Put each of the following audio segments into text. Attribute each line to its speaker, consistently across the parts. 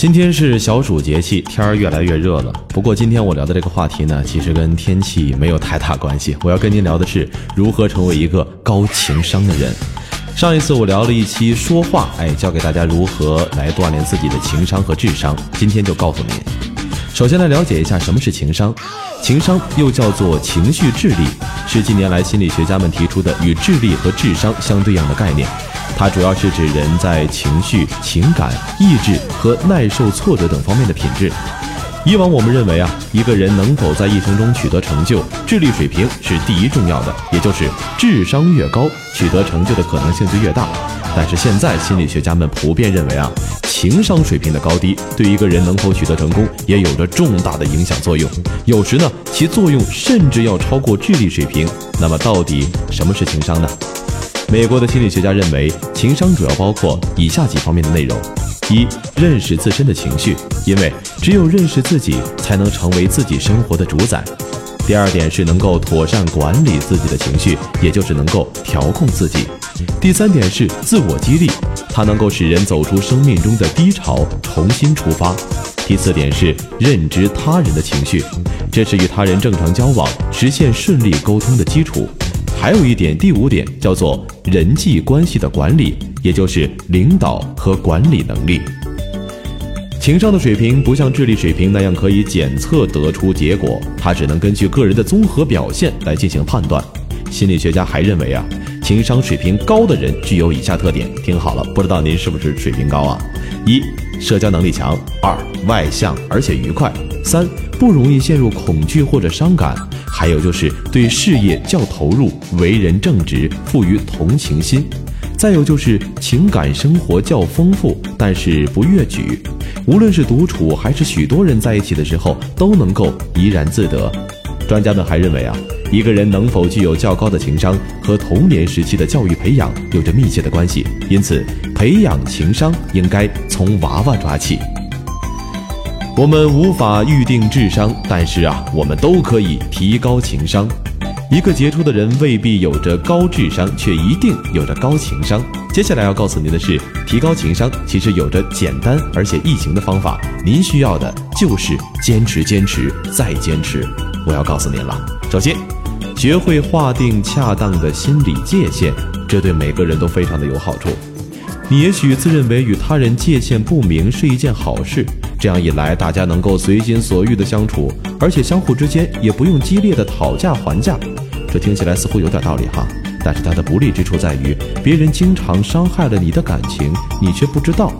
Speaker 1: 今天是小暑节气，天儿越来越热了。不过今天我聊的这个话题呢，其实跟天气没有太大关系。我要跟您聊的是如何成为一个高情商的人。上一次我聊了一期说话，哎，教给大家如何来锻炼自己的情商和智商。今天就告诉您，首先来了解一下什么是情商。情商又叫做情绪智力，是近年来心理学家们提出的与智力和智商相对应的概念。它主要是指人在情绪、情感、意志和耐受挫折等方面的品质。以往我们认为啊，一个人能否在一生中取得成就，智力水平是第一重要的，也就是智商越高，取得成就的可能性就越大。但是现在心理学家们普遍认为啊，情商水平的高低对一个人能否取得成功也有着重大的影响作用。有时呢，其作用甚至要超过智力水平。那么到底什么是情商呢？美国的心理学家认为，情商主要包括以下几方面的内容：一、认识自身的情绪，因为只有认识自己，才能成为自己生活的主宰；第二点是能够妥善管理自己的情绪，也就是能够调控自己；第三点是自我激励，它能够使人走出生命中的低潮，重新出发；第四点是认知他人的情绪，这是与他人正常交往、实现顺利沟通的基础。还有一点，第五点叫做人际关系的管理，也就是领导和管理能力。情商的水平不像智力水平那样可以检测得出结果，它只能根据个人的综合表现来进行判断。心理学家还认为啊，情商水平高的人具有以下特点，听好了，不知道您是不是水平高啊？一、社交能力强；二、外向而且愉快；三、不容易陷入恐惧或者伤感。还有就是对事业较投入，为人正直，富于同情心；再有就是情感生活较丰富，但是不越矩。无论是独处还是许多人在一起的时候，都能够怡然自得。专家们还认为啊，一个人能否具有较高的情商，和童年时期的教育培养有着密切的关系。因此，培养情商应该从娃娃抓起。我们无法预定智商，但是啊，我们都可以提高情商。一个杰出的人未必有着高智商，却一定有着高情商。接下来要告诉您的是，提高情商其实有着简单而且易行的方法。您需要的就是坚持、坚持再坚持。我要告诉您了，首先，学会划定恰当的心理界限，这对每个人都非常的有好处。你也许自认为与他人界限不明是一件好事。这样一来，大家能够随心所欲的相处，而且相互之间也不用激烈的讨价还价。这听起来似乎有点道理哈，但是它的不利之处在于，别人经常伤害了你的感情，你却不知道。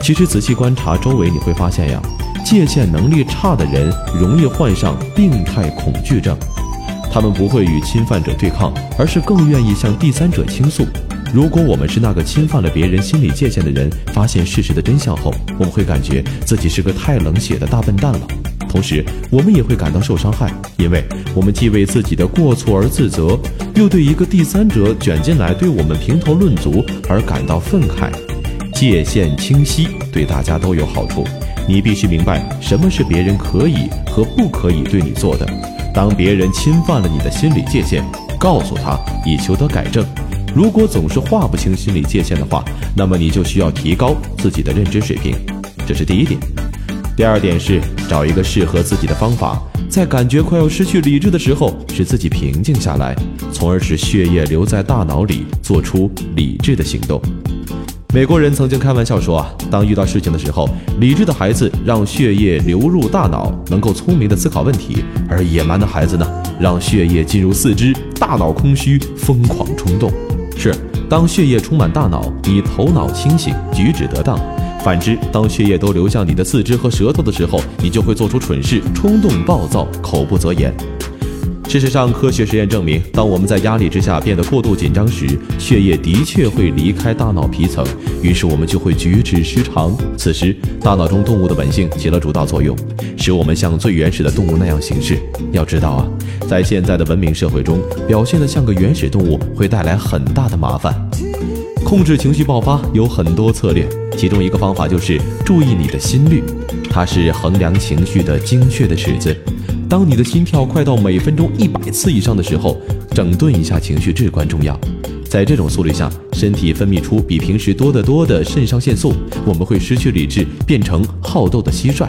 Speaker 1: 其实仔细观察周围，你会发现呀，界限能力差的人容易患上病态恐惧症，他们不会与侵犯者对抗，而是更愿意向第三者倾诉。如果我们是那个侵犯了别人心理界限的人，发现事实的真相后，我们会感觉自己是个太冷血的大笨蛋了。同时，我们也会感到受伤害，因为我们既为自己的过错而自责，又对一个第三者卷进来对我们评头论足而感到愤慨。界限清晰对大家都有好处。你必须明白什么是别人可以和不可以对你做的。当别人侵犯了你的心理界限，告诉他以求得改正。如果总是划不清心理界限的话，那么你就需要提高自己的认知水平，这是第一点。第二点是找一个适合自己的方法，在感觉快要失去理智的时候，使自己平静下来，从而使血液留在大脑里，做出理智的行动。美国人曾经开玩笑说啊，当遇到事情的时候，理智的孩子让血液流入大脑，能够聪明的思考问题；而野蛮的孩子呢，让血液进入四肢，大脑空虚，疯狂冲动。当血液充满大脑，你头脑清醒，举止得当；反之，当血液都流向你的四肢和舌头的时候，你就会做出蠢事，冲动暴躁，口不择言。事实上，科学实验证明，当我们在压力之下变得过度紧张时，血液的确会离开大脑皮层，于是我们就会举止失常。此时，大脑中动物的本性起了主导作用，使我们像最原始的动物那样行事。要知道啊，在现在的文明社会中，表现得像个原始动物会带来很大的麻烦。控制情绪爆发有很多策略，其中一个方法就是注意你的心率，它是衡量情绪的精确的尺子。当你的心跳快到每分钟一百次以上的时候，整顿一下情绪至关重要。在这种速率下，身体分泌出比平时多得多的肾上腺素，我们会失去理智，变成好斗的蟋蟀。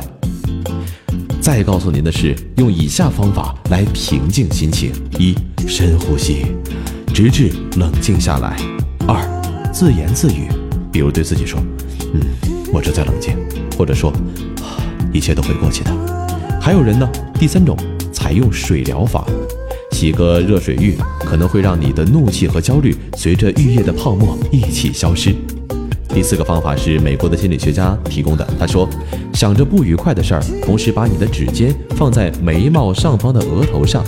Speaker 1: 再告诉您的是，用以下方法来平静心情：一、深呼吸，直至冷静下来；二、自言自语，比如对自己说：“嗯，我正在冷静。”或者说：“一切都会过去的。”还有人呢，第三种，采用水疗法。洗个热水浴可能会让你的怒气和焦虑随着浴液的泡沫一起消失。第四个方法是美国的心理学家提供的。他说，想着不愉快的事儿，同时把你的指尖放在眉毛上方的额头上，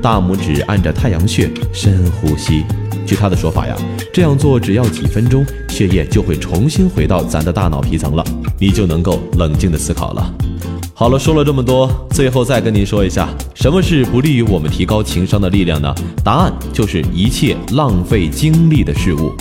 Speaker 1: 大拇指按着太阳穴，深呼吸。据他的说法呀，这样做只要几分钟，血液就会重新回到咱的大脑皮层了，你就能够冷静的思考了。好了，说了这么多，最后再跟您说一下，什么是不利于我们提高情商的力量呢？答案就是一切浪费精力的事物。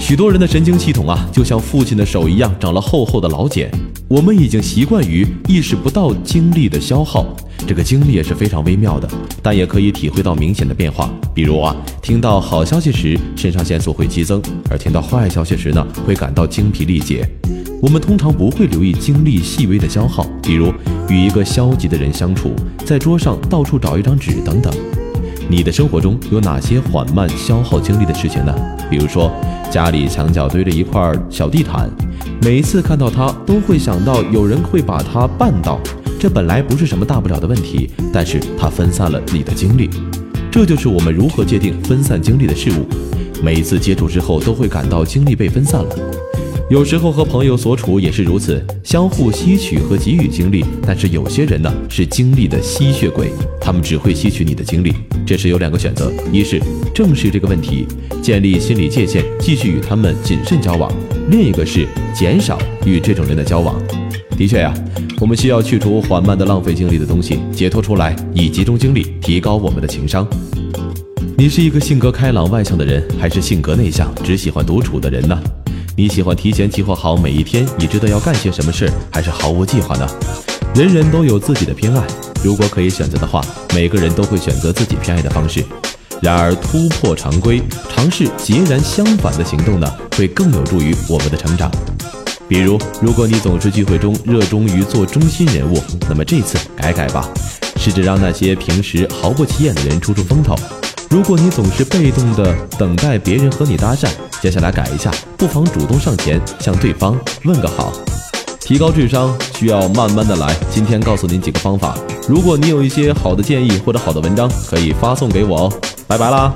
Speaker 1: 许多人的神经系统啊，就像父亲的手一样，长了厚厚的老茧。我们已经习惯于意识不到精力的消耗，这个精力也是非常微妙的，但也可以体会到明显的变化。比如啊，听到好消息时，肾上腺素会激增；而听到坏消息时呢，会感到精疲力竭。我们通常不会留意精力细微的消耗，比如与一个消极的人相处，在桌上到处找一张纸等等。你的生活中有哪些缓慢消耗精力的事情呢？比如说，家里墙角堆着一块小地毯，每一次看到它，都会想到有人会把它绊倒。这本来不是什么大不了的问题，但是它分散了你的精力。这就是我们如何界定分散精力的事物。每一次接触之后，都会感到精力被分散了。有时候和朋友所处也是如此，相互吸取和给予精力。但是有些人呢是精力的吸血鬼，他们只会吸取你的精力。这时有两个选择：一是正视这个问题，建立心理界限，继续与他们谨慎交往；另一个是减少与这种人的交往。的确呀，我们需要去除缓慢的浪费精力的东西，解脱出来，以集中精力提高我们的情商。你是一个性格开朗外向的人，还是性格内向，只喜欢独处的人呢？你喜欢提前计划好每一天，你知道要干些什么事，还是毫无计划呢？人人都有自己的偏爱，如果可以选择的话，每个人都会选择自己偏爱的方式。然而，突破常规，尝试截然相反的行动呢，会更有助于我们的成长。比如，如果你总是聚会中热衷于做中心人物，那么这次改改吧，试着让那些平时毫不起眼的人出出风头。如果你总是被动的等待别人和你搭讪，接下来改一下，不妨主动上前向对方问个好。提高智商需要慢慢的来。今天告诉您几个方法，如果你有一些好的建议或者好的文章，可以发送给我哦。拜拜啦。